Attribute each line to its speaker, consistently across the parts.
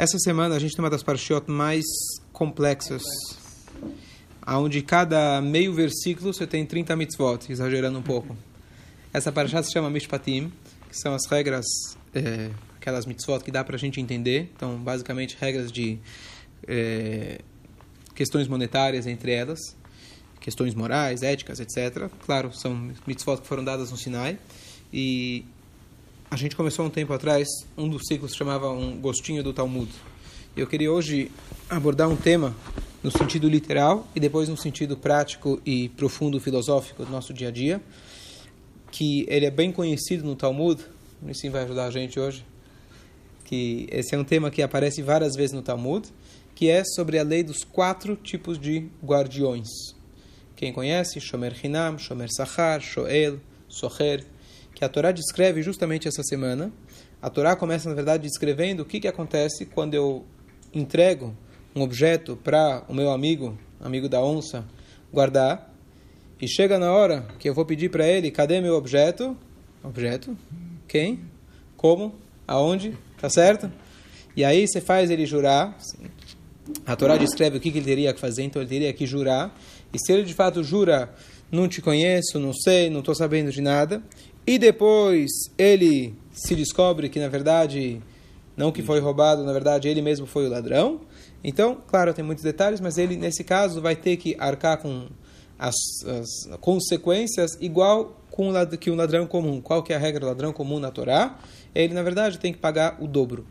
Speaker 1: Essa semana a gente tem uma das parshiot mais complexas, onde cada meio versículo você tem 30 mitzvot, exagerando um pouco. Essa parashat se chama Mishpatim, que são as regras, é, aquelas mitzvot que dá para a gente entender. Então, basicamente, regras de é, questões monetárias entre elas, questões morais, éticas, etc. Claro, são mitzvot que foram dadas no Sinai. E a gente começou um tempo atrás, um dos ciclos chamava um gostinho do Talmud. Eu queria hoje abordar um tema no sentido literal e depois no sentido prático e profundo filosófico do nosso dia a dia, que ele é bem conhecido no Talmud, o sim vai ajudar a gente hoje, que esse é um tema que aparece várias vezes no Talmud, que é sobre a lei dos quatro tipos de guardiões. Quem conhece? Shomer Hinam, Shomer Sachar, Shoel, Socher, que a Torá descreve justamente essa semana. A Torá começa, na verdade, descrevendo o que, que acontece quando eu entrego um objeto para o meu amigo, amigo da onça, guardar, e chega na hora que eu vou pedir para ele, cadê meu objeto? Objeto? Quem? Como? Aonde? Tá certo? E aí você faz ele jurar. A Torá descreve o que, que ele teria que fazer, então ele teria que jurar. E se ele de fato jura, não te conheço, não sei, não estou sabendo de nada, e depois ele se descobre que na verdade não que foi roubado, na verdade ele mesmo foi o ladrão. Então, claro, tem muitos detalhes, mas ele nesse caso vai ter que arcar com as, as consequências igual com o, que um ladrão comum. Qual que é a regra do ladrão comum na Torá? Ele na verdade tem que pagar o dobro.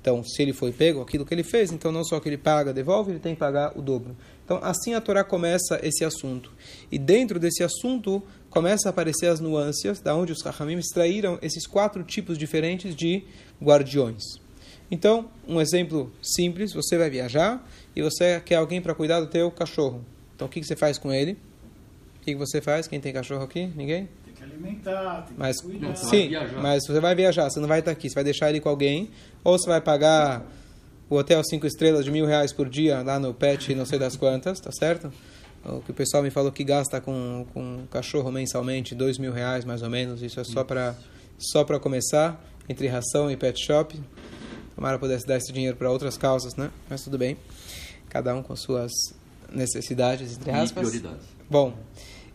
Speaker 1: Então, se ele foi pego, aquilo que ele fez, então não só que ele paga, devolve, ele tem que pagar o dobro. Então, assim a Torá começa esse assunto. E dentro desse assunto, começa a aparecer as nuances, da onde os Rahamim extraíram esses quatro tipos diferentes de guardiões. Então, um exemplo simples, você vai viajar e você quer alguém para cuidar do teu cachorro. Então, o que, que você faz com ele? O que, que você faz? Quem tem cachorro aqui? Ninguém?
Speaker 2: Tem que alimentar, tem
Speaker 1: mas,
Speaker 2: que cuidar.
Speaker 1: Sim, mas você vai viajar, você não vai estar aqui, você vai deixar ele com alguém, ou você vai pagar o hotel cinco estrelas de mil reais por dia lá no pet não sei das quantas, tá certo? O que o pessoal me falou que gasta com, com cachorro mensalmente, dois mil reais mais ou menos. Isso é só para só para começar, entre ração e pet shop. Tomara pudesse dar esse dinheiro para outras causas, né? Mas tudo bem. Cada um com suas necessidades, entre aspas.
Speaker 3: E prioridades.
Speaker 1: Bom,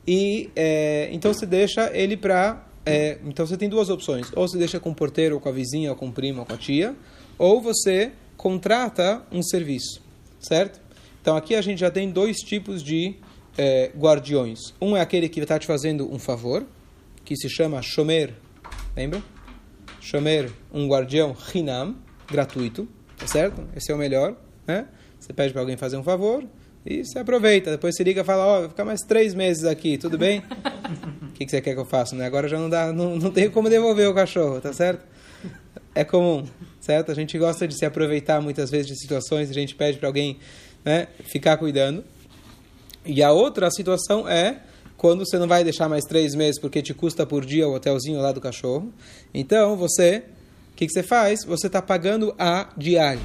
Speaker 1: e é, então você deixa ele para. É, então você tem duas opções: ou você deixa com o porteiro, ou com a vizinha, ou com o primo, ou com a tia, ou você contrata um serviço, certo? Então aqui a gente já tem dois tipos de é, guardiões. Um é aquele que está te fazendo um favor, que se chama Shomer, lembra? Shomer, um guardião Hinam, gratuito, tá certo? Esse é o melhor, né? Você pede para alguém fazer um favor e você aproveita. Depois você liga e fala, ó, oh, vou ficar mais três meses aqui, tudo bem? O que, que você quer que eu faça? Né? Agora já não dá, não, não como devolver o cachorro, tá certo? É comum, certo? A gente gosta de se aproveitar muitas vezes de situações, a gente pede para alguém né, ficar cuidando. E a outra situação é quando você não vai deixar mais três meses porque te custa por dia o hotelzinho lá do cachorro. Então você, o que, que você faz? Você está pagando a diária.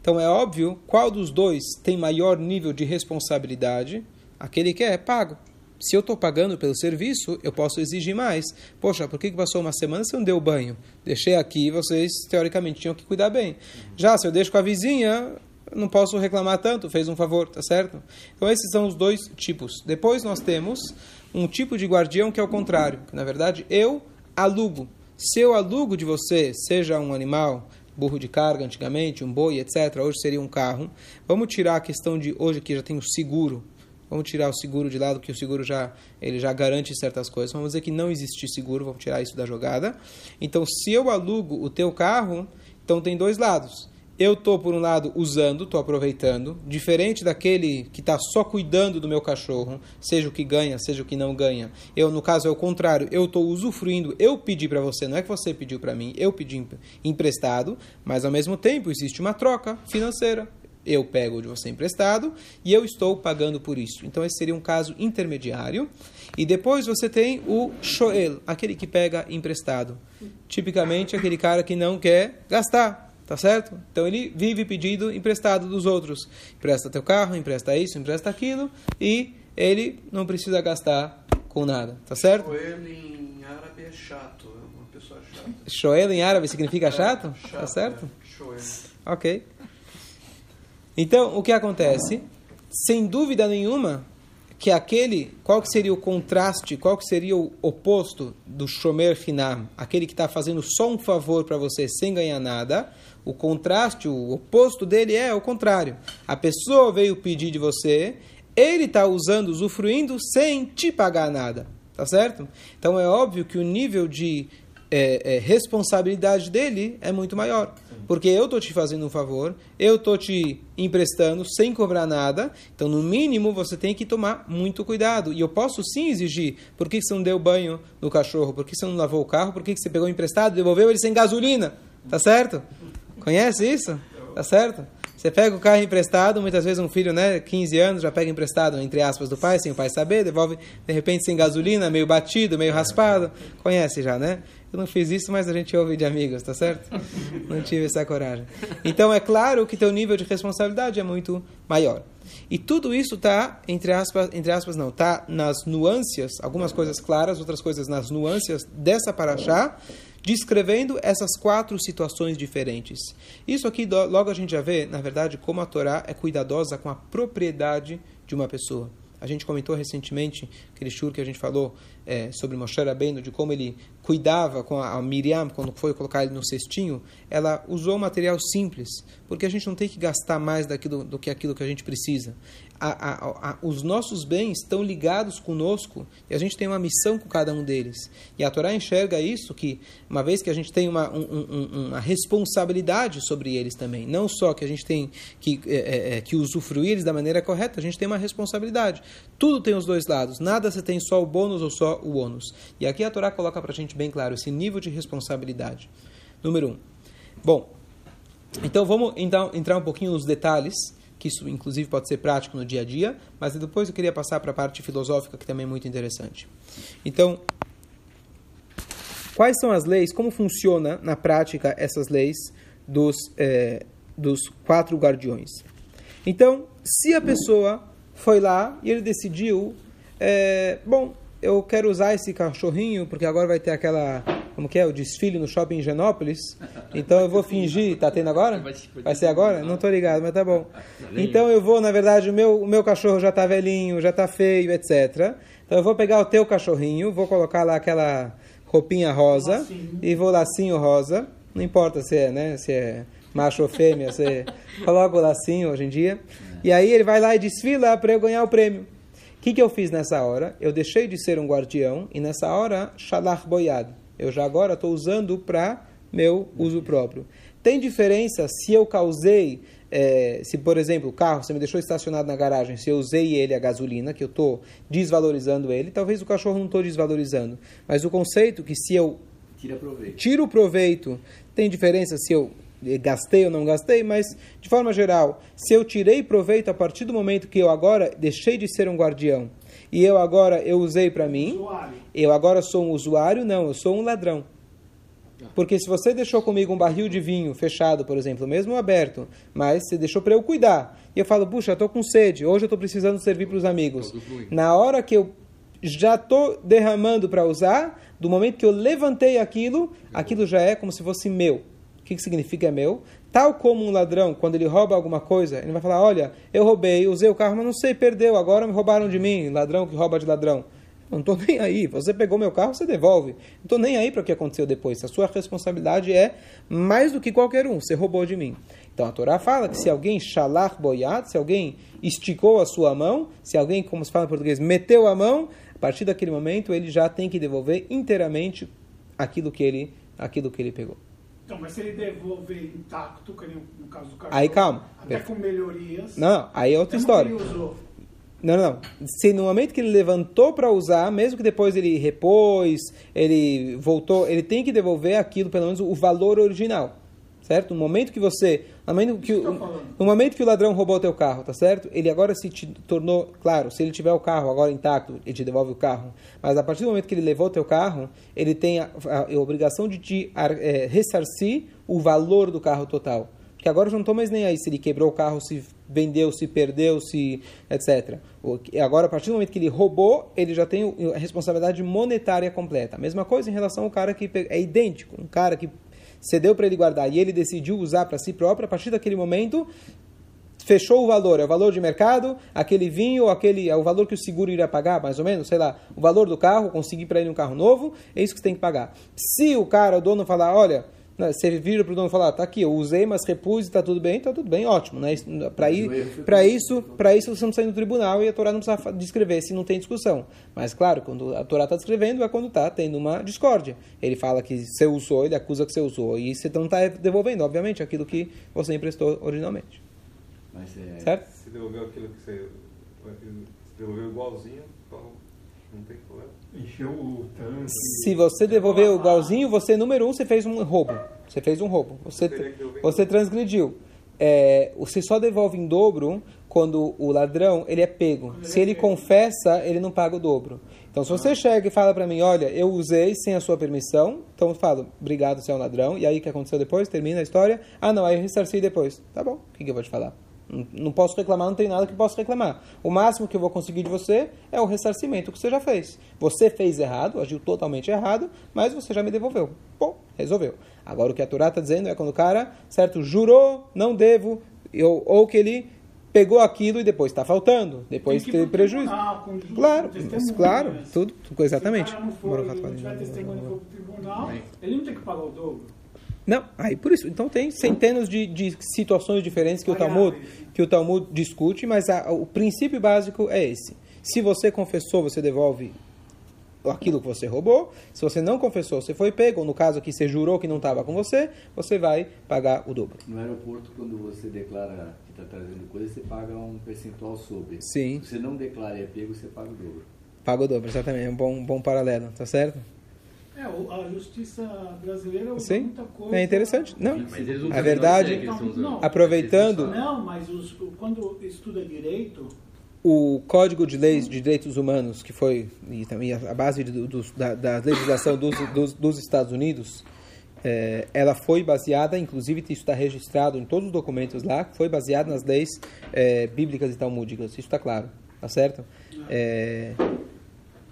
Speaker 1: Então é óbvio qual dos dois tem maior nível de responsabilidade. Aquele que é pago. Se eu estou pagando pelo serviço, eu posso exigir mais. Poxa, por que passou uma semana você não deu banho? Deixei aqui, vocês teoricamente tinham que cuidar bem. Já se eu deixo com a vizinha, não posso reclamar tanto, fez um favor, tá certo? Então esses são os dois tipos. Depois nós temos um tipo de guardião que é o contrário, que na verdade eu alugo. Se eu alugo de você, seja um animal, burro de carga antigamente, um boi, etc., hoje seria um carro, vamos tirar a questão de hoje que já tem o seguro. Vamos tirar o seguro de lado, que o seguro já ele já garante certas coisas. Vamos dizer que não existe seguro, vamos tirar isso da jogada. Então, se eu alugo o teu carro, então tem dois lados eu estou, por um lado, usando, estou aproveitando, diferente daquele que está só cuidando do meu cachorro, seja o que ganha, seja o que não ganha. Eu, no caso, é o contrário, eu estou usufruindo, eu pedi para você, não é que você pediu para mim, eu pedi emprestado, mas ao mesmo tempo existe uma troca financeira. Eu pego de você emprestado e eu estou pagando por isso. Então, esse seria um caso intermediário. E depois você tem o shoel, aquele que pega emprestado. Tipicamente, aquele cara que não quer gastar Tá certo? Então ele vive pedindo emprestado dos outros. Empresta teu carro, empresta isso, empresta aquilo. E ele não precisa gastar com nada. Tá certo?
Speaker 3: Shoel em árabe é chato. É uma pessoa chata.
Speaker 1: Shoel em árabe significa chato?
Speaker 3: É, chato
Speaker 1: tá certo?
Speaker 3: É. Shoel.
Speaker 1: Ok. Então, o que acontece? Sem dúvida nenhuma, que aquele, qual que seria o contraste, qual que seria o oposto do shomer finam, aquele que está fazendo só um favor para você sem ganhar nada, o contraste, o oposto dele é o contrário. A pessoa veio pedir de você, ele está usando, usufruindo sem te pagar nada, tá certo? Então é óbvio que o nível de é, é, responsabilidade dele é muito maior. Porque eu estou te fazendo um favor, eu estou te emprestando sem cobrar nada, então no mínimo você tem que tomar muito cuidado. E eu posso sim exigir: por que você não deu banho no cachorro? Por que você não lavou o carro? Por que você pegou emprestado e devolveu ele sem gasolina? Tá certo? Conhece isso? Tá certo? Você pega o carro emprestado, muitas vezes um filho, né, 15 anos, já pega emprestado, entre aspas, do pai, sem o pai saber, devolve, de repente, sem gasolina, meio batido, meio raspado. Conhece já, né? Eu não fiz isso, mas a gente ouve de amigos, tá certo? Não tive essa coragem. Então, é claro que teu nível de responsabilidade é muito maior. E tudo isso está, entre aspas, entre aspas não, está nas nuances, algumas coisas claras, outras coisas nas nuances dessa paraxá, descrevendo essas quatro situações diferentes. Isso aqui, logo a gente já vê, na verdade, como a Torá é cuidadosa com a propriedade de uma pessoa. A gente comentou recentemente, aquele shur que a gente falou é, sobre Moshe Rabbeinu, de como ele cuidava com a, Miriam, quando foi colocar ele no cestinho, ela usou material simples, porque a gente não tem que gastar mais daquilo, do que aquilo que a gente precisa a, a, a, os nossos bens estão ligados conosco e a gente tem uma missão com cada um deles. E a Torá enxerga isso, que uma vez que a gente tem uma, um, um, uma responsabilidade sobre eles também, não só que a gente tem que, é, é, é, que usufruir eles da maneira correta, a gente tem uma responsabilidade. Tudo tem os dois lados, nada você tem só o bônus ou só o ônus. E aqui a Torá coloca para a gente bem claro esse nível de responsabilidade. Número um. Bom, então vamos então, entrar um pouquinho nos detalhes que isso inclusive pode ser prático no dia a dia, mas depois eu queria passar para a parte filosófica que também é muito interessante. Então, quais são as leis, como funciona na prática essas leis dos, é, dos quatro guardiões? Então, se a pessoa foi lá e ele decidiu, é, bom, eu quero usar esse cachorrinho porque agora vai ter aquela como que é, o desfile no shopping em Genópolis. Então eu vou fingir, tá tendo agora? Vai ser agora? Não tô ligado, mas tá bom. Então eu vou, na verdade, o meu, o meu cachorro já tá velhinho, já tá feio, etc. Então eu vou pegar o teu cachorrinho, vou colocar lá aquela roupinha rosa e vou lacinho rosa. Não importa se é, né, se é macho ou fêmea, você coloca o lacinho hoje em dia. E aí ele vai lá e desfila para eu ganhar o prêmio. O que, que eu fiz nessa hora? Eu deixei de ser um guardião e nessa hora, shalach boiado. Eu já agora estou usando para meu uso próprio. Tem diferença se eu causei, é, se por exemplo o carro, você me deixou estacionado na garagem, se eu usei ele a gasolina, que eu estou desvalorizando ele, talvez o cachorro não estou desvalorizando. Mas o conceito que se eu
Speaker 2: proveito.
Speaker 1: tiro o proveito, tem diferença se eu gastei ou não gastei, mas de forma geral, se eu tirei proveito a partir do momento que eu agora deixei de ser um guardião e eu agora eu usei para mim,
Speaker 4: Usuário.
Speaker 1: eu agora sou um usuário, não, eu sou um ladrão. Porque se você deixou comigo um barril de vinho fechado, por exemplo, mesmo aberto, mas você deixou para eu cuidar, e eu falo, puxa, estou com sede, hoje eu estou precisando servir para os amigos. Na hora que eu já estou derramando para usar, do momento que eu levantei aquilo, aquilo já é como se fosse meu. O que, que significa meu? Tal como um ladrão, quando ele rouba alguma coisa, ele vai falar: Olha, eu roubei, usei o carro, mas não sei, perdeu, agora me roubaram de mim. Ladrão que rouba de ladrão. Não estou nem aí. Você pegou meu carro, você devolve. Não estou nem aí para o que aconteceu depois. A sua responsabilidade é mais do que qualquer um. Você roubou de mim. Então a Torá fala que se alguém shalar boiat, se alguém esticou a sua mão, se alguém, como se fala em português, meteu a mão, a partir daquele momento ele já tem que devolver inteiramente aquilo que ele, aquilo que ele pegou.
Speaker 4: Então, mas se ele devolver intacto, no caso do cachorro,
Speaker 1: Aí, calma.
Speaker 4: até com melhorias,
Speaker 1: Não, aí é outra história.
Speaker 4: que ele usou,
Speaker 1: Não, não, não. Se no momento que ele levantou para usar, mesmo que depois ele repôs, ele voltou, ele tem que devolver aquilo, pelo menos o valor original. Certo? No momento que você. No momento que, o, no momento que o ladrão roubou teu carro, tá certo? Ele agora se tornou. Claro, se ele tiver o carro agora intacto, ele te devolve o carro. Mas a partir do momento que ele levou teu carro, ele tem a, a- a obrigação de te é, ressarcir o valor do carro total. Porque agora eu não estou mais nem aí se ele quebrou o carro, se vendeu, se perdeu, se etc. Agora, a partir do momento que ele roubou, ele já tem a responsabilidade monetária completa. A mesma coisa em relação ao cara que é idêntico. Um cara que cedeu para ele guardar e ele decidiu usar para si próprio, a partir daquele momento fechou o valor, é o valor de mercado, aquele vinho, aquele é o valor que o seguro iria pagar, mais ou menos, sei lá, o valor do carro, conseguir para ele um carro novo, é isso que você tem que pagar. Se o cara, o dono falar, olha, né, você vira para o dono falar, tá aqui, eu usei, mas repus e tá tudo bem, tá tudo bem, ótimo. Né? Para isso, para isso você não precisa ir no tribunal e a Torá não precisa descrever se não tem discussão. Mas claro, quando a Torá está descrevendo é quando está tendo uma discórdia. Ele fala que você usou, ele acusa que você usou e você não está devolvendo, obviamente, aquilo que você emprestou originalmente.
Speaker 2: Mas é...
Speaker 1: Certo?
Speaker 5: Se devolveu aquilo que você. Se devolveu igualzinho, então não tem problema.
Speaker 4: Encheu o tanque.
Speaker 1: Se você devolveu igualzinho, você, número um, você fez um roubo. Você fez um roubo. Você,
Speaker 5: devolver
Speaker 1: você transgrediu. É, você só devolve em dobro quando o ladrão ele é pego. Se ele confessa, ele não paga o dobro. Então, se você chega e fala para mim, olha, eu usei sem a sua permissão, então eu falo, obrigado, você é um ladrão. E aí, o que aconteceu depois? Termina a história. Ah, não, aí eu ressarci depois. Tá bom, o que, que eu vou te falar? Não, posso reclamar, não tem nada que eu possa reclamar. O máximo que eu vou conseguir de você é o ressarcimento que você já fez. Você fez errado, agiu totalmente errado, mas você já me devolveu. Bom, resolveu. Agora o que a Torá está dizendo é quando o cara, certo, jurou, não devo, ou, ou que ele pegou aquilo e depois está faltando, depois
Speaker 4: Tem que
Speaker 1: teve prejuízo.
Speaker 4: tribunal,
Speaker 1: Claro,
Speaker 4: testemunhas.
Speaker 1: claro, tudo, tudo, exatamente.
Speaker 4: Se o cara não tiver tribunal, ele não tem que pagar o dobro.
Speaker 1: Não, aí por isso. Então tem centenas de, de situações diferentes que o Talmud, que o Talmud discute, mas a- o princípio básico é esse. Se você confessou, você devolve aquilo que você roubou. Se você não confessou, você foi pego, ou no caso aqui você jurou que não estava com você, você vai pagar o dobro.
Speaker 2: No aeroporto, quando você declara que está trazendo coisa, você paga um percentual sobre.
Speaker 1: Sim.
Speaker 2: Se você não declara e é pego, você paga o dobro.
Speaker 1: Paga o dobro, exatamente. É um bom, bom paralelo, tá certo?
Speaker 4: É, o- a justiça brasileira usa
Speaker 1: Sim.
Speaker 4: muita coisa.
Speaker 1: É interessante. Não.
Speaker 6: Mas eles usam
Speaker 1: A verdade-
Speaker 6: não.
Speaker 1: Aproveitando,
Speaker 4: Não, mas os- o- quando estuda direito,
Speaker 1: o Código de Leis de Direitos Humanos, que foi e também a base de- dos- da, da legislação dos, dos, dos Estados Unidos, é, ela foi baseada, inclusive isso está registrado em todos os documentos lá, foi baseada nas leis é, bíblicas e talmúdicas. Isso está claro, tá certo? É,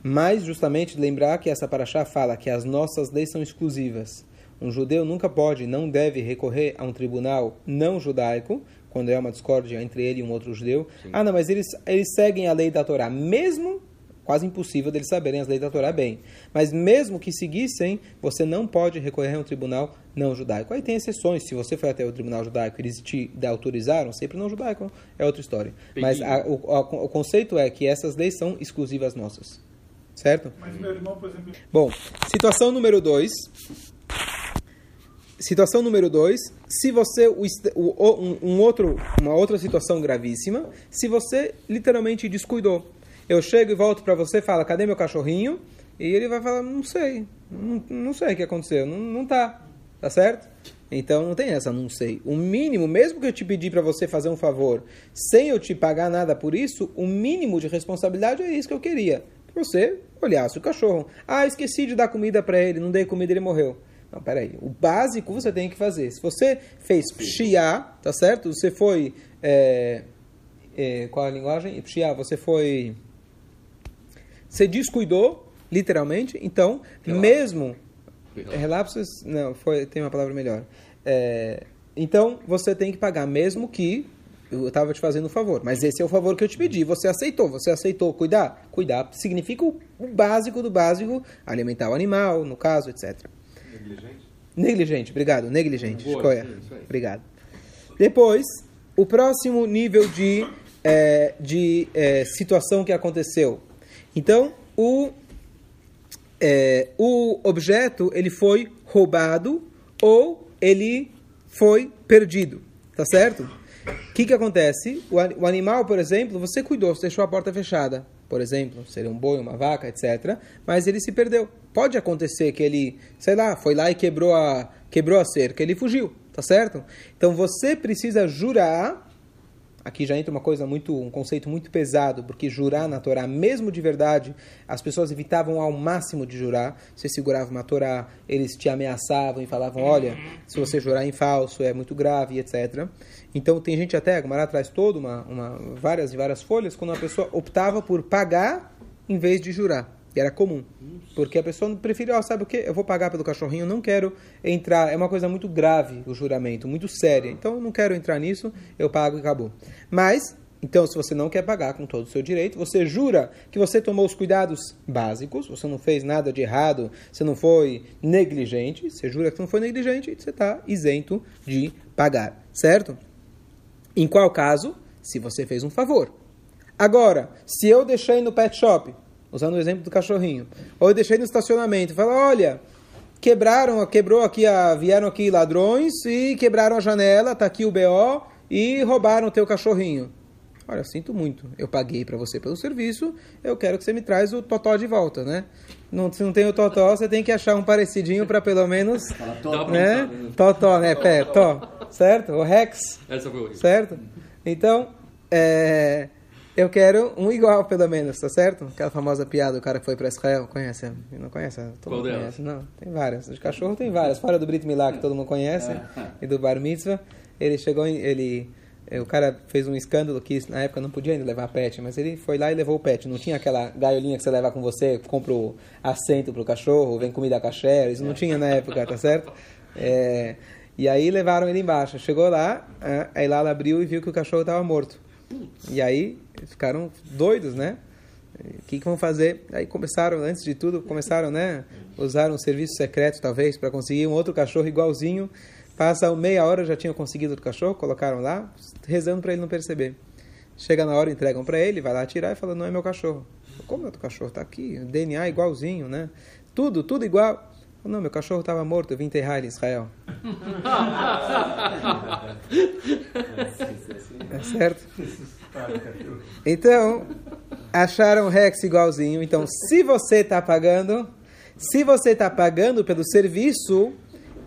Speaker 1: mas justamente lembrar que essa paraxá fala que as nossas leis são exclusivas. Um judeu nunca pode, não deve recorrer a um tribunal não judaico, quando é uma discórdia entre ele e um outro judeu. Ah, não, mas eles, eles seguem a lei da Torá, mesmo quase impossível deles saberem as leis da Torá bem. Mas mesmo que seguissem, você não pode recorrer a um tribunal não judaico. Aí tem exceções. Se você foi até o tribunal judaico e eles te autorizaram, sempre não judaico, é outra história. Mas a- o, o- o conceito é que essas leis são exclusivas nossas. Certo?
Speaker 4: mas meu irmão, por exemplo,
Speaker 1: Bom, situação número 2. Situação número 2. Se você. o o- um, outro, uma outra situação gravíssima. Se você literalmente descuidou. Eu chego e volto para você e falo: cadê meu cachorrinho? E ele vai falar: não sei. Não, não sei o que aconteceu. Não, não tá. Tá certo? Então não tem essa, não sei. O mínimo, mesmo que eu te pedir para você fazer um favor, sem eu te pagar nada por isso, o mínimo de responsabilidade é isso que eu queria. Você olhasse o cachorro. Ah, esqueci de dar comida para ele, não dei comida, ele morreu. Não, peraí. O básico você tem que fazer. Se você fez pshia, tá certo? Você foi. é, é, qual é a linguagem? Pshia, você foi. Você descuidou, literalmente. Então, mesmo. Relapsos, não, foi, tem uma palavra melhor. É, então, você tem que pagar, mesmo que eu estava te fazendo um favor. Mas esse é o favor que eu te pedi, você aceitou. Você aceitou cuidar? Cuidar significa o, básico do básico, alimentar o animal, no caso, etc.
Speaker 5: Negligente?
Speaker 1: Negligente, obrigado, negligente.
Speaker 6: Boa,
Speaker 1: Escolha.
Speaker 6: sim.
Speaker 1: Obrigado. Depois, o próximo nível de, é, de é, situação que aconteceu. Então, o, é, o objeto ele foi roubado ou ele foi perdido, tá certo? O que, que acontece? O, o animal, por exemplo, você cuidou, você deixou a porta fechada, por exemplo, seria um boi, uma vaca, etc. Mas ele se perdeu. Pode acontecer que ele, sei lá, foi lá e quebrou a, quebrou a cerca, ele fugiu, tá certo? Então você precisa jurar Aqui já entra uma coisa muito, um conceito muito pesado, porque jurar na Torá, mesmo de verdade, as pessoas evitavam ao máximo de jurar. Você segurava uma Torá, eles te ameaçavam e falavam, olha, se você jurar em falso é muito grave, etc. Então tem gente até, a Gemara traz uma, uma, várias e várias folhas, quando a pessoa optava por pagar em vez de jurar. que era comum. Porque a pessoa prefere, ó, sabe o que? Eu vou pagar pelo cachorrinho, não quero entrar. É uma coisa muito grave o juramento, muito séria. Então não quero entrar nisso, eu pago e acabou. Mas, então, se você não quer pagar com todo o seu direito, você jura que você tomou os cuidados básicos, você não fez nada de errado, você não foi negligente, você jura que não foi negligente, você está isento de pagar, certo? Em qual caso? Se você fez um favor. Agora, se eu deixei no pet shop, usando o exemplo do cachorrinho, ou eu deixei no estacionamento, fala, olha, quebraram, quebrou aqui, a, vieram aqui ladrões e quebraram a janela, tá aqui o BO e roubaram o teu cachorrinho. Olha, sinto muito, eu paguei para você pelo serviço, eu quero que você me traz o totó de volta, né? Não, se não tem o totó, você tem que achar um parecidinho para pelo menos, né? Totó, né? Pé, tó, certo? O Rex,
Speaker 6: Essa foi horrível.
Speaker 1: certo? Então, é, eu quero um igual, pelo menos, tá certo? Aquela famosa piada, o cara que foi para Israel, conhece? Não conhece? Todo
Speaker 6: Qual
Speaker 1: mundo
Speaker 6: delas?
Speaker 1: conhece, não. Tem várias. De cachorro tem várias. Fora do Brit Milá, que todo mundo conhece, e do Bar Mitzvah, ele chegou, em, ele... O cara fez um escândalo que na época não podia ainda levar pet, mas ele foi lá e levou o pet. Não tinha aquela gaiolinha que você leva com você, compra o assento pro cachorro, vem comida caché, isso não tinha na época, tá certo? É, e aí levaram ele embaixo. Chegou lá, ah, aí lá ela abriu e viu que o cachorro estava morto. E aí ficaram doidos, né? O que, que vão fazer? Aí começaram, antes de tudo, começaram, né? Usaram um serviço secreto, talvez, para conseguir um outro cachorro igualzinho. Passa meia hora, já tinham conseguido o cachorro, colocaram lá, rezando para ele não perceber. Chega na hora, entregam para ele, vai lá tirar e fala: Não é meu cachorro. Como é o teu cachorro? Tá aqui, DNA igualzinho, né? Tudo, tudo igual. Não, meu cachorro estava morto, eu vim enterrar ele em Israel. É certo? Então, acharam Rex igualzinho. Então, se você está pagando, se você está pagando pelo serviço,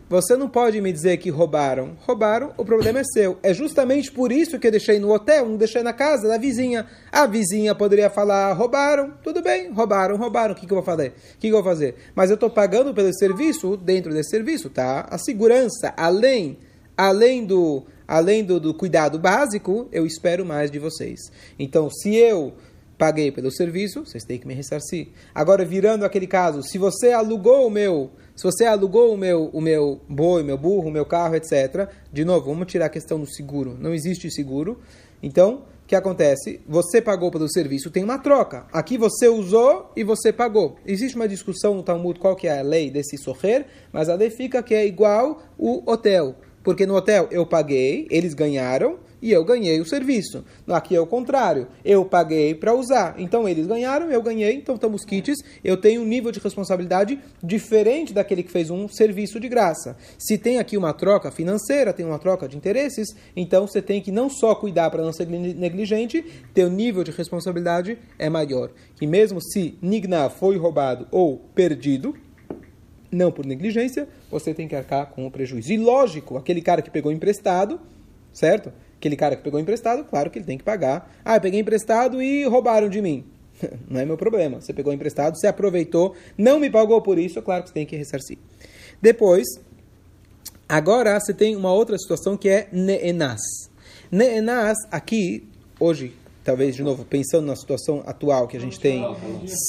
Speaker 1: você não pode me dizer que roubaram. Roubaram, o problema é seu. É justamente por isso que eu deixei no hotel, não deixei na casa da vizinha. A vizinha poderia falar, roubaram, tudo bem, roubaram, roubaram, o que, que eu vou fazer? O que, que eu vou fazer? Mas eu estou pagando pelo serviço, dentro desse serviço, tá? A segurança, além, além do além do, do cuidado básico, eu espero mais de vocês. Então, se eu paguei pelo serviço, vocês têm que me ressarcir. Agora, virando aquele caso, se você alugou o meu, se você alugou o meu, o meu boi, meu burro, meu carro, etc. De novo, vamos tirar a questão do seguro. Não existe seguro. Então, o que acontece? Você pagou pelo serviço, tem uma troca. Aqui você usou e você pagou. Existe uma discussão no Talmud qual que é a lei desse soher, mas a lei fica que é igual o hotel. Porque no hotel eu paguei, eles ganharam e eu ganhei o serviço. Aqui é o contrário. Eu paguei para usar. Então eles ganharam, eu ganhei. Então estamos quites. Eu tenho um nível de responsabilidade diferente daquele que fez um serviço de graça. Se tem aqui uma troca financeira, tem uma troca de interesses, então você tem que não só cuidar para não ser negligente, teu nível de responsabilidade é maior. E mesmo se Nigna foi roubado ou perdido, não por negligência, você tem que arcar com o prejuízo. E lógico, aquele cara que pegou emprestado, certo? Aquele cara que pegou emprestado, claro que ele tem que pagar. Ah, eu peguei emprestado e roubaram de mim. Não é meu problema. Você pegou emprestado, você aproveitou, não me pagou por isso, claro que você tem que ressarcir. Depois, agora você tem uma outra situação que é neenas. Neenas, aqui, hoje, talvez de novo pensando na situação atual que a gente tem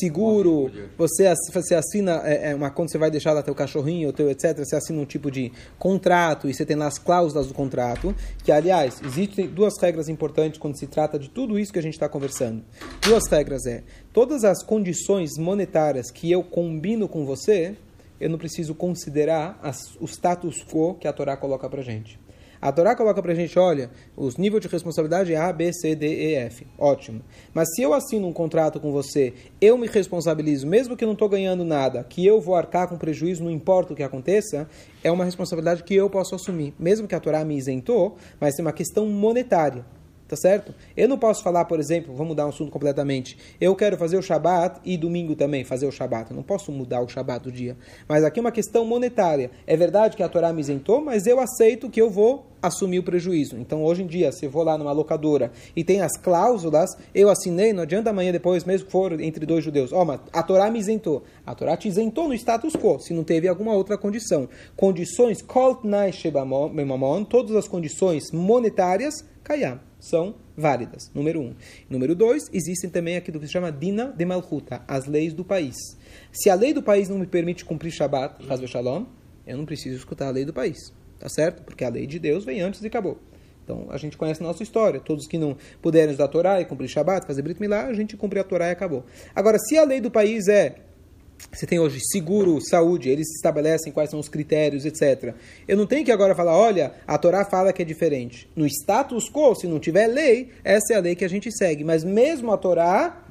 Speaker 1: seguro você você assina é, uma quando você vai deixar lá teu cachorrinho teu etc você assina um tipo de contrato e você tem lá as cláusulas do contrato que aliás existem duas regras importantes quando se trata de tudo isso que a gente está conversando. Duas regras é todas as condições monetárias que eu combino com você eu não preciso considerar as, o status quo que a Torá coloca para gente a Torá coloca pra gente, olha, os níveis de responsabilidade é A, B, C, D, E, F. Ótimo. Mas se eu assino um contrato com você, eu me responsabilizo, mesmo que eu não estou ganhando nada, que eu vou arcar com prejuízo, não importa o que aconteça, é uma responsabilidade que eu posso assumir. Mesmo que a Torá me isentou, mas é uma questão monetária. Tá certo? Eu não posso falar, por exemplo, vamos mudar um assunto completamente. Eu quero fazer o Shabat e domingo também fazer o Shabat. Eu não posso mudar o Shabat do dia. Mas aqui é uma questão monetária. É verdade que a Torá me isentou, mas eu aceito que eu vou assumir o prejuízo. Então, hoje em dia, se eu vou lá numa locadora e tem as cláusulas, eu assinei, não adianta amanhã depois, mesmo que for entre dois judeus. Ó, oh, mas a Torá me isentou. A Torá te isentou no status quo, se não teve alguma outra condição. Condições, todas as condições monetárias, caiam. São válidas. Número um. Número dois, existem também aquilo que se chama Dina de Malchuta, as leis do país. Se a lei do país não me permite cumprir Shabbat, Haz Shalom, eu não preciso escutar a lei do país. Tá certo? Porque a lei de Deus vem antes e acabou. Então, a gente conhece a nossa história. Todos que não puderem estudar a Torá e cumprir Shabbat, fazer Brit Milá, a gente cumpre a Torá e acabou. Agora, se a lei do país é você tem hoje seguro, saúde, eles estabelecem quais são os critérios, etc. Eu não tenho que agora falar, olha, a Torá fala que é diferente. No status quo, se não tiver lei, essa é a lei que a gente segue. Mas mesmo a Torá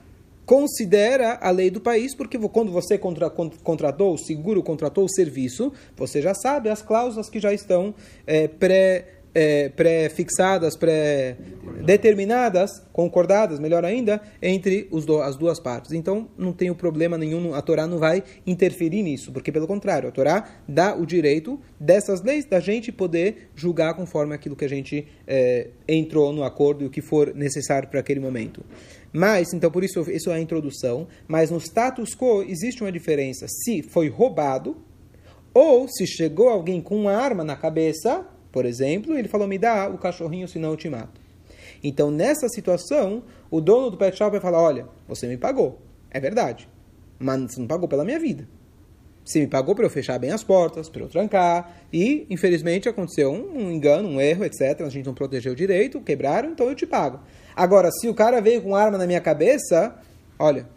Speaker 1: considera a lei do país, porque quando você contra, contratou o seguro, contratou o serviço, você já sabe as cláusulas que já estão é, pré é, pré-fixadas, pré-determinadas, concordadas, melhor ainda, entre do, as duas partes. Então, não tem problema nenhum, a Torá não vai interferir nisso, porque, pelo contrário, a Torá dá o direito dessas leis da gente poder julgar conforme aquilo que a gente é, entrou no acordo e o que for necessário para aquele momento. Mas, então, por isso, isso é a introdução, mas no status quo existe uma diferença. Se foi roubado, ou se chegou alguém com uma arma na cabeça, por exemplo, ele falou: me dá o cachorrinho, senão eu te mato. Então, nessa situação, o dono do pet shop vai falar: olha, você me pagou, é verdade, mas você não pagou pela minha vida. Você me pagou para eu fechar bem as portas, para eu trancar, e infelizmente aconteceu um, um, engano, um erro, etc. A gente não protegeu direito, quebraram, então eu te pago. Agora, se o cara veio com arma na minha cabeça, olha,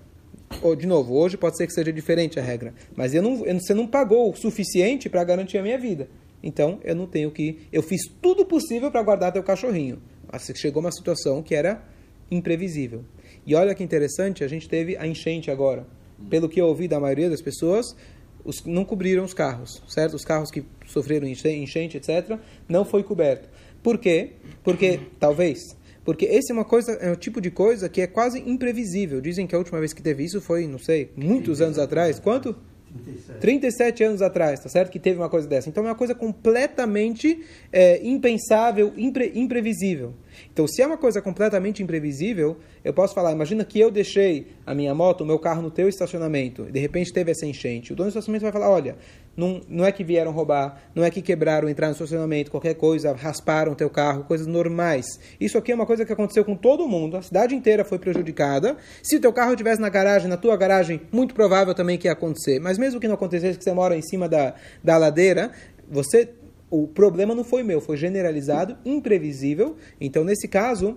Speaker 1: de novo, hoje pode ser que seja diferente a regra, mas eu não, você não pagou o suficiente para garantir a minha vida. Então eu não tenho que. Eu fiz tudo possível para guardar teu cachorrinho. Mas chegou uma situação que era imprevisível. E olha que interessante, a gente teve a enchente agora. Pelo que eu ouvi da maioria das pessoas, os, não cobriram os carros, certo? Os carros que sofreram enchente, etc., não foi coberto. Por quê? Porque, talvez, porque esse é uma coisa, é um tipo de coisa que é quase imprevisível. Dizem que a última vez que teve isso foi, não sei, muitos anos atrás. Quanto? 37. 37 anos atrás, tá certo? Que teve uma coisa dessa. Então é uma coisa completamente é, impensável, impre, imprevisível. Então, se é uma coisa completamente imprevisível, eu posso falar: imagina que eu deixei a minha moto, o meu carro no teu estacionamento, e de repente teve essa enchente. O dono do estacionamento vai falar: olha, não, não é que vieram roubar, não é que quebraram, entraram no estacionamento, qualquer coisa, rasparam teu carro, coisas normais. Isso aqui é uma coisa que aconteceu com todo mundo, a cidade inteira foi prejudicada. Se teu carro estivesse na garagem, na tua garagem, muito provável também que ia acontecer. Mas mesmo que não acontecesse, que você mora em cima da, da ladeira, você o problema não foi meu, foi generalizado, imprevisível. Então, nesse caso,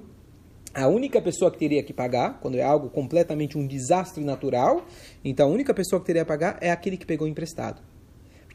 Speaker 1: a única pessoa que teria que pagar, quando é algo completamente um desastre natural, então a única pessoa que teria que pagar é aquele que pegou emprestado.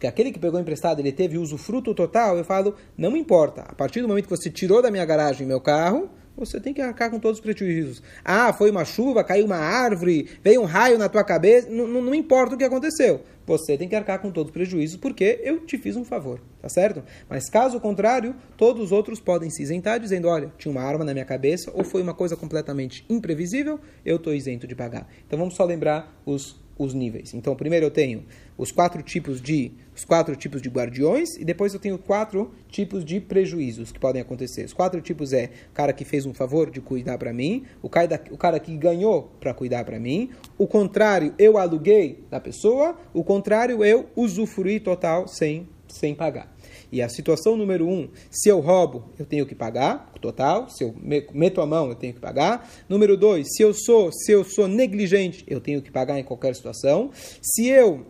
Speaker 1: Porque aquele que pegou emprestado, ele teve usufruto total, eu falo, não importa. A partir do momento que você tirou da minha garagem meu carro, você tem que arcar com todos os prejuízos. Ah, foi uma chuva, caiu uma árvore, veio um raio na tua cabeça, não, não, importa o que aconteceu. Você tem que arcar com todos os prejuízos porque eu te fiz um favor, tá certo? Mas caso contrário, todos os outros podem se isentar dizendo, olha, tinha uma arma na minha cabeça ou foi uma coisa completamente imprevisível, eu estou isento de pagar. Então vamos só lembrar os os níveis. Então, primeiro eu tenho os quatro tipos de os quatro tipos de guardiões e depois eu tenho quatro tipos de prejuízos que podem acontecer. Os quatro tipos é o cara que fez um favor de cuidar para mim, o cara, o cara que ganhou para cuidar para mim, o contrário, eu aluguei da pessoa, o contrário, eu usufruí total sem sem pagar. E a situação número um, se eu roubo, eu tenho que pagar, total. Se eu meto a mão, eu tenho que pagar. Número dois, se eu sou, se eu sou negligente, eu tenho que pagar em qualquer situação. Se eu,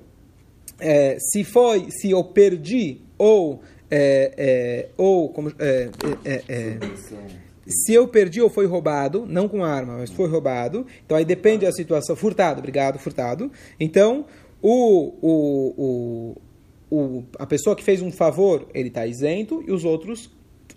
Speaker 1: é, se foi, se eu perdi ou é, é, ou como é, é, é, se eu perdi ou foi roubado, não com arma, mas foi roubado, então aí depende da situação. Furtado, obrigado, furtado. Então, o, o, o, o, a pessoa que fez um favor, ele está isento, e os outros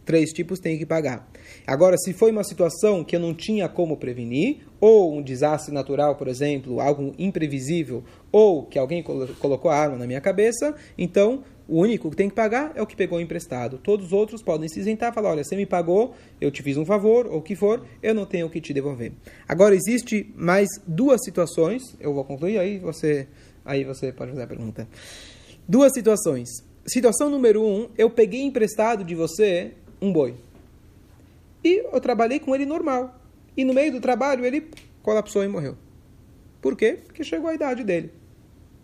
Speaker 1: três tipos têm que pagar. Agora, se foi uma situação que eu não tinha como prevenir, ou um desastre natural, por exemplo, algo imprevisível, ou que alguém colocou a arma na minha cabeça, então o único que tem que pagar é o que pegou emprestado. Todos os outros podem se isentar e falar: olha, você me pagou, eu te fiz um favor, ou o que for, eu não tenho o que te devolver. Agora, existe mais duas situações, eu vou concluir, aí você, aí você pode fazer a pergunta. Duas situações. Situação número um, eu peguei emprestado de você um boi. E eu trabalhei com ele normal. E no meio do trabalho ele colapsou e morreu. Por quê? Porque chegou a idade dele.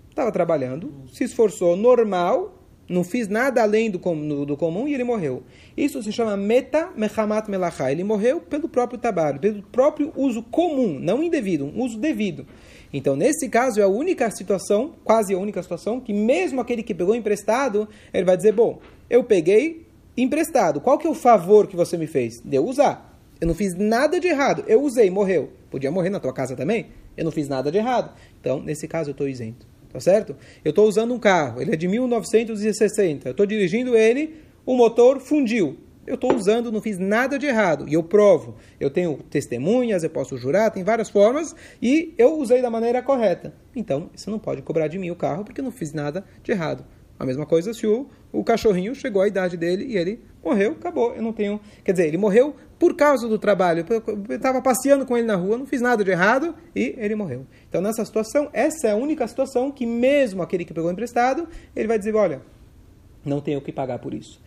Speaker 1: Estava trabalhando, se esforçou normal, não fiz nada além do, com- do comum e ele morreu. Isso se chama meta mechamat melachá. Ele morreu pelo próprio trabalho, pelo próprio uso comum, não indevido, um uso devido. Então, nesse caso, é a única situação, quase a única situação, que mesmo aquele que pegou emprestado, ele vai dizer, bom, eu peguei emprestado, qual que é o favor que você me fez? De eu usar. Eu não fiz nada de errado, eu usei, morreu. Podia morrer na tua casa também? Eu não fiz nada de errado. Então, nesse caso, eu estou isento. Tá certo? Eu estou usando um carro, ele é de 1960. Eu estou dirigindo ele, o motor fundiu. Eu estou usando, não fiz nada de errado. E eu provo. Eu tenho testemunhas, eu posso jurar, tem várias formas. E eu usei da maneira correta. Então, você não pode cobrar de mim o carro porque eu não fiz nada de errado. A mesma coisa se o, o cachorrinho chegou à idade dele e ele morreu, acabou. Eu não tenho. Quer dizer, ele morreu por causa do trabalho. Eu estava passeando com ele na rua, não fiz nada de errado e ele morreu. Então, nessa situação, essa é a única situação que, mesmo aquele que pegou emprestado, ele vai dizer: olha, não tenho o que pagar por isso.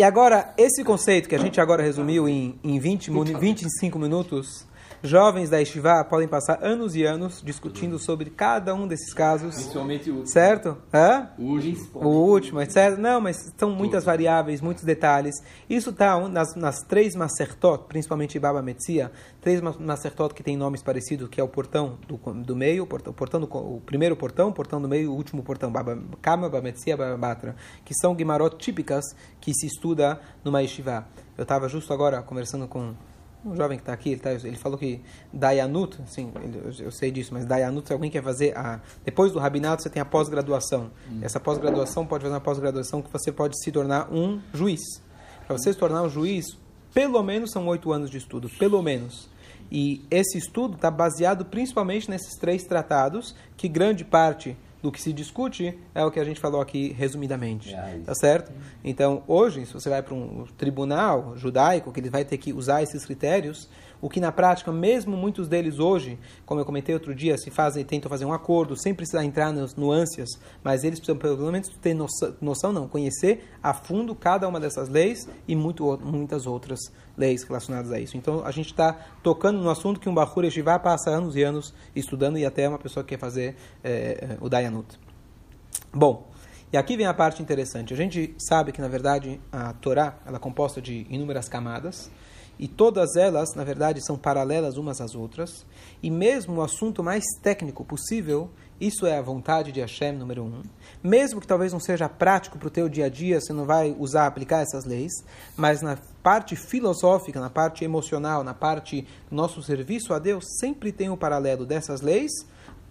Speaker 1: E agora, esse conceito que a gente agora resumiu em, em 20, minu- 25 minutos, jovens da Yeshiva podem passar anos e anos discutindo sobre cada um desses casos.
Speaker 2: Principalmente o último.
Speaker 1: Certo? Hã?
Speaker 2: O último.
Speaker 1: O último, etc. Não, mas são muitas variáveis, muitos detalhes. Isso está nas, nas três Masertot, principalmente Baba Metzia, três ma- Masertot que têm nomes parecidos, que é o portão do, do meio, o portão, portão do, o primeiro portão, o portão do meio o último portão, Baba Kama, Baba Metzia, Baba Batra, que são Guimarot típicas que se estuda numa yeshiva. Eu estava justo agora conversando com um jovem que está aqui, ele, tá- ele falou que Dayanut, sim, eu, eu sei disso, mas Dayanut, se alguém quer fazer a. Depois do rabinato, você tem a pós-graduação. Essa pós-graduação pode fazer uma pós-graduação que você pode se tornar um juiz. Para você se tornar um juiz, pelo menos são oito anos de estudo, pelo menos. E esse estudo está baseado principalmente nesses três tratados, que grande parte do que se discute é o que a gente falou aqui resumidamente.
Speaker 2: É.
Speaker 1: Tá certo? Então, hoje, se você vai para um tribunal judaico, que ele vai ter que usar esses critérios, o que na prática, mesmo muitos deles hoje, como eu comentei outro dia, se fazem, tentam fazer um acordo, sem precisar entrar nas nuances, mas eles precisam pelo menos ter noção, noção não, conhecer a fundo cada uma dessas leis e muito, muitas outras leis relacionadas a isso. Então, a gente está tocando no assunto que um Bahur Yeshiva passa anos e anos estudando e até uma pessoa que quer fazer eh, o Dayanut. Bom, e aqui vem a parte interessante. A gente sabe que, na verdade, a Torá ela é composta de inúmeras camadas e todas elas, na verdade, são paralelas umas às outras. E mesmo o assunto mais técnico possível, isso é a vontade de Hashem, número um. Mesmo que talvez não seja prático para o teu dia a dia, você não vai usar, aplicar essas leis, mas na parte filosófica, na parte emocional, na parte do nosso serviço a Deus, sempre tem o paralelo dessas leis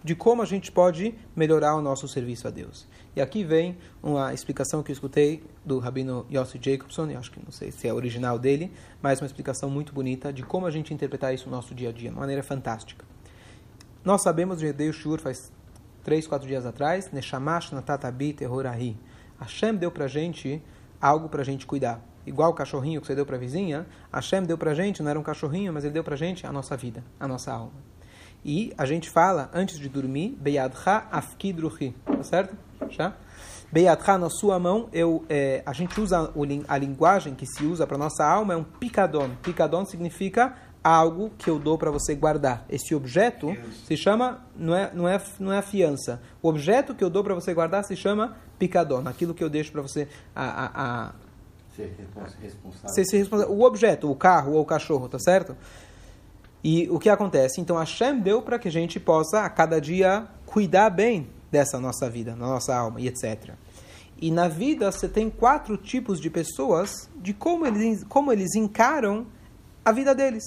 Speaker 1: de como a gente pode melhorar o nosso serviço a Deus. E aqui vem uma explicação que eu escutei do Rabino Yossi Jacobson, eu acho que não sei se é original dele, mas uma explicação muito bonita de como a gente interpretar isso no nosso dia a dia, de uma maneira fantástica. Nós sabemos, eu dei o shur faz três, quatro dias atrás, Neshamash Natatabi Terrorahi. Hashem deu pra gente algo pra gente cuidar. Igual o cachorrinho que você deu pra vizinha, Hashem deu pra gente, não era um cachorrinho, mas ele deu pra gente a nossa vida, a nossa alma. E a gente fala, antes de dormir, Beyadcha Afkidruhi. Tá certo? Já? Beyadcha, na sua mão, eu, é, a gente usa a linguagem que se usa para nossa alma, é um picadon. Picadon significa algo que eu dou para você guardar. Esse objeto se chama, não é, não é, não é a fiança. O objeto que eu dou para você guardar se chama picadon. Aquilo que eu deixo para você, a, a, a,
Speaker 2: Ser respons- responsável.
Speaker 1: você se responde, o objeto, o carro ou o cachorro, tá certo? E o que acontece? Então Hashem deu para que a gente possa a cada dia cuidar bem dessa nossa vida, na nossa alma e etc. E na vida você tem quatro tipos de pessoas de como eles, como eles encaram a vida deles.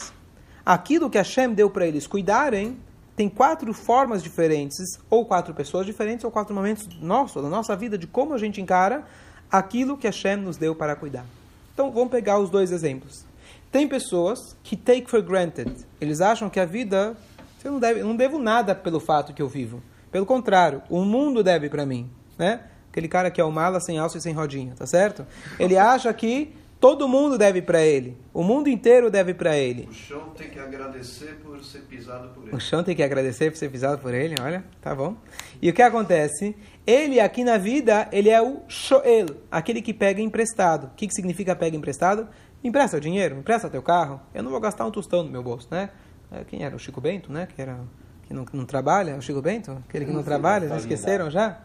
Speaker 1: Aquilo que Hashem deu para eles cuidarem tem quatro formas diferentes, ou quatro pessoas diferentes, ou quatro momentos nossos, da nossa vida, de como a gente encara aquilo que Hashem nos deu para cuidar. Então vamos pegar os dois exemplos. Tem pessoas que take for granted. Eles acham que a vida, eu não, deve, eu não devo nada pelo fato que eu vivo. Pelo contrário, o mundo deve para mim, né? Aquele cara que é o mala sem alça e sem rodinha, tá certo? Ele acha que todo mundo deve para ele. O mundo inteiro deve para ele.
Speaker 3: O chão tem que agradecer por ser pisado por
Speaker 1: O
Speaker 3: ele.
Speaker 1: chão tem que agradecer por ser pisado por ele, olha, tá bom. E o que acontece? Ele aqui na vida, ele é o shoel, aquele que pega emprestado. O que, que significa pega emprestado? Empresta o dinheiro, empresta teu carro. Eu não vou gastar um tostão no meu bolso, né? É, Quem era? O Chico Bento, né? Que era que não, não trabalha, o Chico Bento, aquele que não trabalha, já esqueceram já?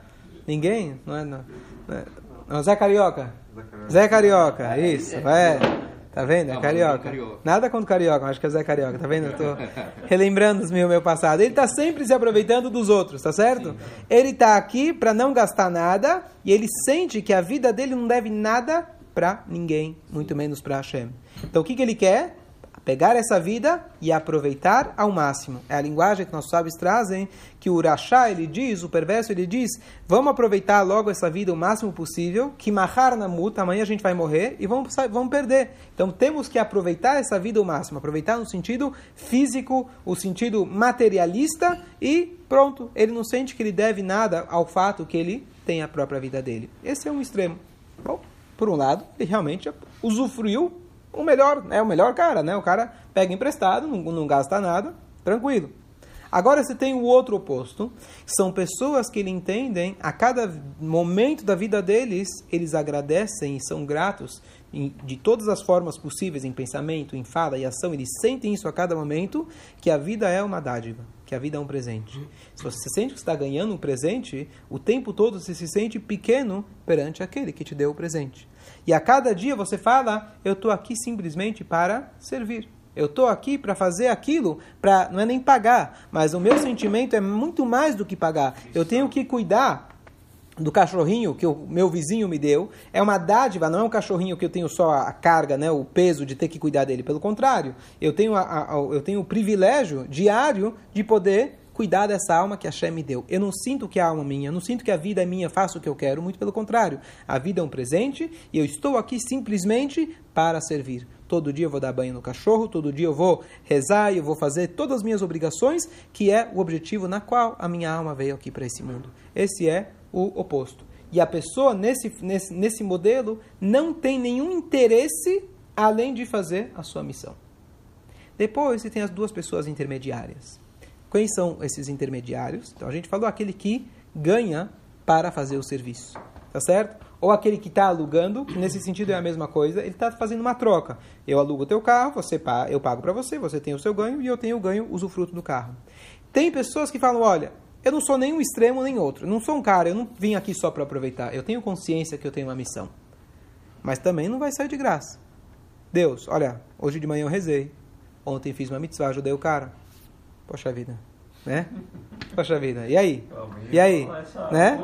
Speaker 1: Ninguém? Não é, não, não é- Não, Zé Carioca.
Speaker 5: Zé Carioca.
Speaker 1: Carioca, isso, é. Tá vendo? É
Speaker 2: Não,
Speaker 1: carioca. Nada contra carioca, acho que é Zé Carioca, tá vendo? Eu tô relembrando o meu, meu passado. Ele tá sempre se aproveitando dos outros, tá certo? Ele tá aqui para não gastar nada e ele sente que a vida dele não deve nada para ninguém, muito menos para Hashem. Então o que, que ele quer? Pegar essa vida e aproveitar ao máximo. É a linguagem que nossos sábios trazem, que o Urachá, ele diz, o perverso, ele diz, vamos aproveitar logo essa vida o máximo possível, que mahar na muta, amanhã a gente vai morrer e vamos, vamos perder. Então temos que aproveitar essa vida o máximo, aproveitar no sentido físico, o sentido materialista e pronto, ele não sente que ele deve nada ao fato que ele tem a própria vida dele. Esse é um extremo. Bom, por um lado, ele realmente usufruiu o melhor, né? O melhor cara, né? O cara pega emprestado, não, não gasta nada, tranquilo. Agora você tem o outro oposto, são pessoas que ele entendem, a cada momento da vida deles, eles agradecem e são gratos em- de todas as formas possíveis, em pensamento, em fala e ação, eles sentem isso a cada momento, que a vida é uma dádiva, que a vida é um presente. Se você sente que está ganhando um presente, o tempo todo você se sente pequeno perante aquele que te deu o presente. E a cada dia você fala, eu estou aqui simplesmente para servir. Eu estou aqui para fazer aquilo, para não é nem pagar, mas o meu sentimento é muito mais do que pagar. Eu tenho que cuidar do cachorrinho que o meu vizinho me deu. É uma dádiva, não é um cachorrinho que eu tenho só a carga, né, o peso de ter que cuidar dele. Pelo contrário, eu tenho, a, a- eu tenho o privilégio diário de poder cuidar dessa alma que a Hashem me deu. Eu não sinto que a alma é minha, eu não sinto que a vida é minha, faço o que eu quero, muito pelo contrário. A vida é um presente e eu estou aqui simplesmente para servir. Todo dia eu vou dar banho no cachorro, todo dia eu vou rezar eu vou fazer todas as minhas obrigações, que é o objetivo na qual a minha alma veio aqui para esse mundo. Esse é o oposto. E a pessoa nesse, nesse, nesse modelo não tem nenhum interesse além de fazer a sua missão. Depois você tem as duas pessoas intermediárias. Quem são esses intermediários? Então a gente falou aquele que ganha para fazer o serviço, tá certo? Ou aquele que está alugando, que nesse sentido é a mesma coisa, ele está fazendo uma troca. Eu alugo o teu carro, você eu pago para você, você tem o seu ganho e eu tenho o ganho, usufruto do carro. Tem pessoas que falam, olha, eu não sou nem um extremo nem outro, eu não sou um cara, eu não vim aqui só para aproveitar, eu tenho consciência que eu tenho uma missão. Mas também não vai sair de graça. Deus, olha, hoje de manhã eu rezei, ontem fiz uma mitzvah, ajudei o cara. Poxa vida, né? Poxa vida, e aí? E aí? Né?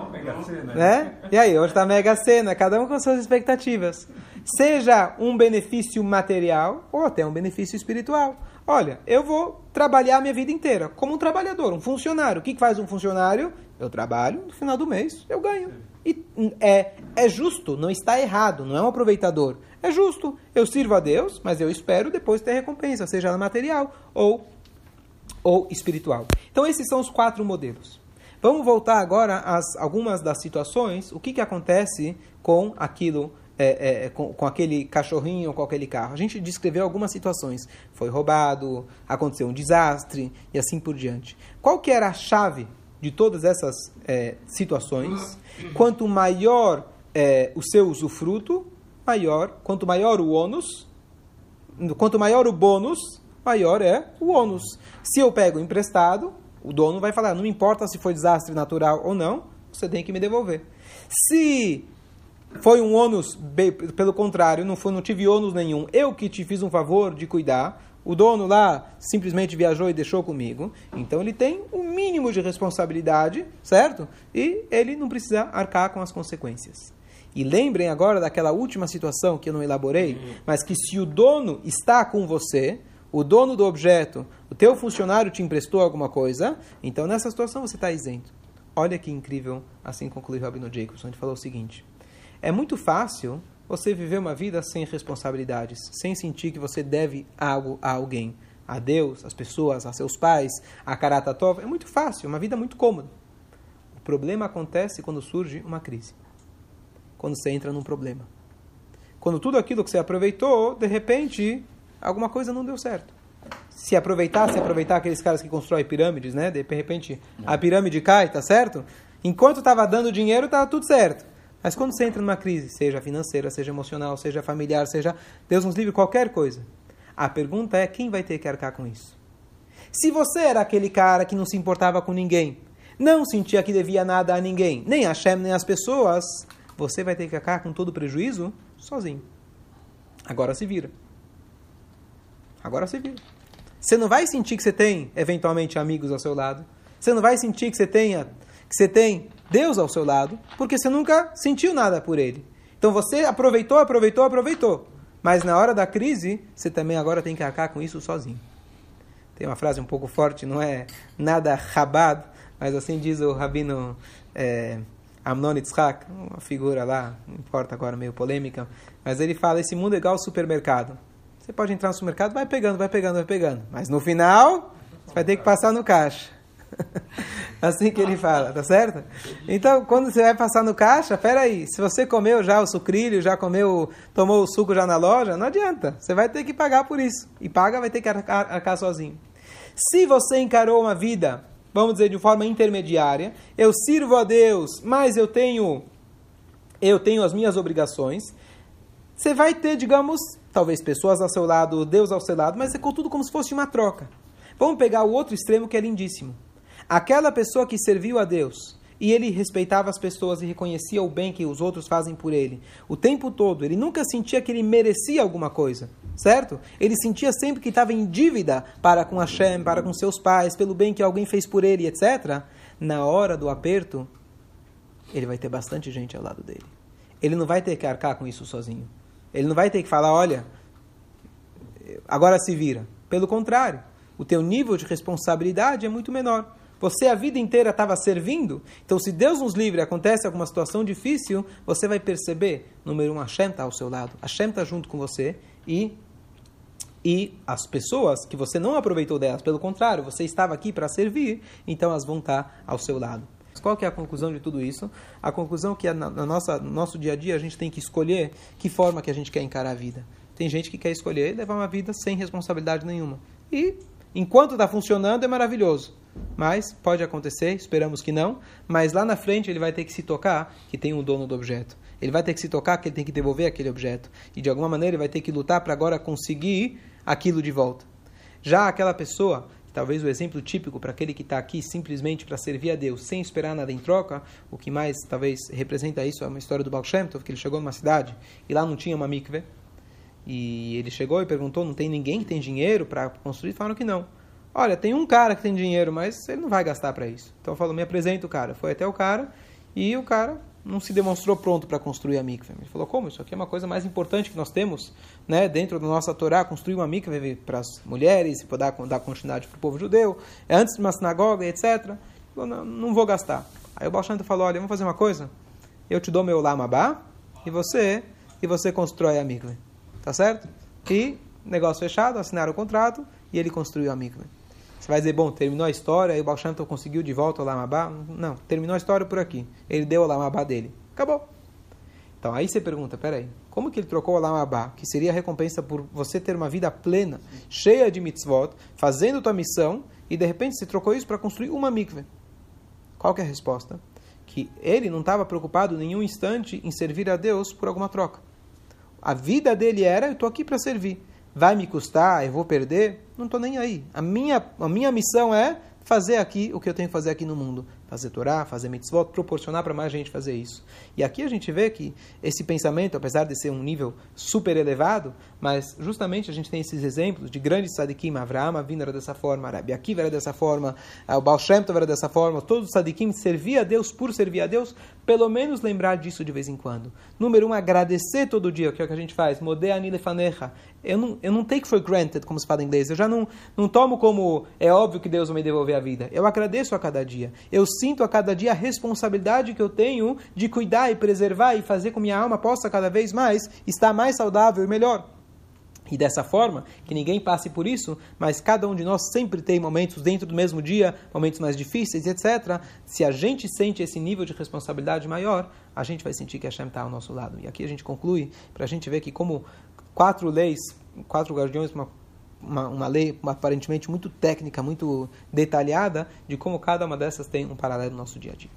Speaker 1: né? E aí, hoje está mega cena, cada um com suas expectativas. Seja um benefício material ou até um benefício espiritual. Olha, eu vou trabalhar a minha vida inteira como um trabalhador, um funcionário. O que faz um funcionário? Eu trabalho, no final do mês eu ganho. E hum, é, é justo, não está errado, não é um aproveitador. É justo. Eu sirvo a Deus, mas eu espero depois ter recompensa, seja ela material ou ou espiritual. Então esses são os quatro modelos. Vamos voltar agora às algumas das situações, o que, que acontece com aquilo, é, é, com, com aquele cachorrinho ou com aquele carro. A gente descreveu algumas situações. Foi roubado, aconteceu um desastre e assim por diante. Qual que era a chave de todas essas é, situações? Quanto maior é, o seu usufruto, maior, quanto maior o ônus, quanto maior o bônus, maior é o ônus. Se eu pego emprestado, o dono vai falar, não importa se foi desastre natural ou não, você tem que me devolver. Se foi um ônus, pelo contrário, não, foi, não tive ônus nenhum, eu que te fiz um favor de cuidar, o dono lá simplesmente viajou e deixou comigo, então ele tem um mínimo de responsabilidade, certo? E ele não precisa arcar com as consequências. E lembrem agora daquela última situação que eu não elaborei, mas que se o dono está com você, o dono do objeto, o teu funcionário te emprestou alguma coisa, então nessa situação você está isento. Olha que incrível, assim concluiu Rabino Jacobson. Ele falou o seguinte: é muito fácil você viver uma vida sem responsabilidades, sem sentir que você deve algo a alguém, a Deus, às pessoas, a seus pais, a Karatatov. É muito fácil, uma vida muito cômoda. O problema acontece quando surge uma crise, quando você entra num problema. Quando tudo aquilo que você aproveitou, de repente, alguma coisa não deu certo. Se aproveitar, se aproveitar aqueles caras que constroem pirâmides, né? De repente a pirâmide cai, tá certo? Enquanto estava dando dinheiro, estava tudo certo. Mas quando você entra numa crise, seja financeira, seja emocional, seja familiar, seja Deus nos livre qualquer coisa, a pergunta é quem vai ter que arcar com isso? Se você era aquele cara que não se importava com ninguém, não sentia que devia nada a ninguém, nem a Hashem, nem as pessoas, você vai ter que arcar com todo o prejuízo sozinho. Agora se vira. Agora se vira. Você não vai sentir que você tem, eventualmente, amigos ao seu lado. Você não vai sentir que você tenha, que você tem Deus ao seu lado, porque você nunca sentiu nada por Ele. Então você aproveitou, aproveitou, aproveitou. Mas na hora da crise, você também agora tem que arcar com isso sozinho. Tem uma frase um pouco forte, não é nada rabado, mas assim diz o rabino é, Amnon Yitzhak, uma figura lá, não importa agora, meio polêmica, mas ele fala, esse mundo é igual ao supermercado. Você pode entrar no supermercado, vai pegando, vai pegando, vai pegando. Mas no final, você vai ter que passar no caixa. assim que ele fala, tá certo? Então, quando você vai passar no caixa, peraí, se você comeu já o sucrilho, já comeu, tomou o suco já na loja, não adianta. Você vai ter que pagar por isso. E paga, vai ter que arcar, arcar sozinho. Se você encarou uma vida, vamos dizer, de forma intermediária, eu sirvo a Deus, mas eu tenho, eu tenho as minhas obrigações, você vai ter, digamos, talvez pessoas ao seu lado, Deus ao seu lado, mas é tudo como se fosse uma troca. Vamos pegar o outro extremo que é lindíssimo. Aquela pessoa que serviu a Deus e ele respeitava as pessoas e reconhecia o bem que os outros fazem por ele. O tempo todo, ele nunca sentia que ele merecia alguma coisa, certo? Ele sentia sempre que estava em dívida para com Hashem, para com seus pais, pelo bem que alguém fez por ele, etc. Na hora do aperto, ele vai ter bastante gente ao lado dele. Ele não vai ter que arcar com isso sozinho. Ele não vai ter que falar, olha, agora se vira. Pelo contrário, o teu nível de responsabilidade é muito menor. Você a vida inteira estava servindo, então se Deus nos livre acontece alguma situação difícil, você vai perceber, número um, Hashem está ao seu lado, Hashem está junto com você e e as pessoas que você não aproveitou delas, pelo contrário, você estava aqui para servir, então elas vão estar ao seu lado. Qual que é a conclusão de tudo isso? A conclusão é que na, nossa, no nosso dia a dia a gente tem que escolher que forma que a gente quer encarar a vida. Tem gente que quer escolher levar uma vida sem responsabilidade nenhuma. E enquanto está funcionando é maravilhoso. Mas pode acontecer, esperamos que não, mas lá na frente ele vai ter que se tocar que tem um dono do objeto. Ele vai ter que se tocar que ele tem que devolver aquele objeto. E de alguma maneira ele vai ter que lutar para agora conseguir aquilo de volta. Já aquela pessoa, talvez o exemplo típico para aquele que está aqui simplesmente para servir a Deus, sem esperar nada em troca, o que mais talvez representa isso é uma história do Baal Shem Tov, que ele chegou numa cidade e lá não tinha uma mikve. E ele chegou e perguntou, não tem ninguém que tem dinheiro para construir? Falaram que não. Olha, tem um cara que tem dinheiro, mas ele não vai gastar para isso. Então falou, me apresenta o cara. Foi até o cara e o cara não se demonstrou pronto para construir a mikve. Ele falou, como? Isso aqui é uma coisa mais importante que nós temos né, dentro da nossa Torá, construir uma mikve para as mulheres e poder dar continuidade para o povo judeu, é antes de uma sinagoga, etc. Ele falou, não, não vou gastar. Aí o Baal falou, olha, vamos fazer uma coisa? Eu te dou meu lamabá e você, e você constrói a mikve. Tá certo? E, negócio fechado, assinaram o contrato e ele construiu a mikve. Você vai dizer, bom, terminou a história e o Tov conseguiu de volta o Lamabá? Não, terminou a história por aqui. Ele deu o Lamabá dele. Acabou. Então aí você pergunta, peraí, como que ele trocou o Lamabá, que seria a recompensa por você ter uma vida plena, cheia de mitzvot, fazendo tua missão, e de repente você trocou isso para construir uma mikve? Qual é a resposta? Que ele não estava preocupado nenhum instante em servir a Deus por alguma troca. A vida dele era, eu estou aqui para servir. Vai me custar, eu vou perder, não estou nem aí. A minha, a minha missão é fazer aqui o que eu tenho que fazer aqui no mundo fazer Torá, fazer mitzvot, proporcionar para mais gente fazer isso. E aqui a gente vê que esse pensamento, apesar de ser um nível super elevado, mas justamente a gente tem esses exemplos de grandes sadikim, Avraham Avinu era dessa forma, Rabi Akiva era dessa forma, o Baal Shem era dessa forma, todos os sadikim serviam a Deus por servir a Deus, pelo menos lembrar disso de vez em quando. Número um, agradecer todo dia, que é o que a gente faz, Modeh Fanecha. Eu não, eu não take for granted, como se fala em inglês, eu já não, não tomo como é óbvio que Deus vai me devolver a vida. Eu agradeço a cada dia. Eu sinto a cada dia a responsabilidade que eu tenho de cuidar e preservar e fazer com que minha alma possa cada vez mais estar mais saudável e melhor. E dessa forma, que ninguém passe por isso, mas cada um de nós sempre tem momentos dentro do mesmo dia, momentos mais difíceis, etc. Se a gente sente esse nível de responsabilidade maior, a gente vai sentir que a Hashem está ao nosso lado. E aqui a gente conclui, para a gente ver que como quatro leis, quatro guardiões, uma uma, uma lei aparentemente muito técnica, muito detalhada, de como cada uma dessas tem um paralelo no nosso dia a dia.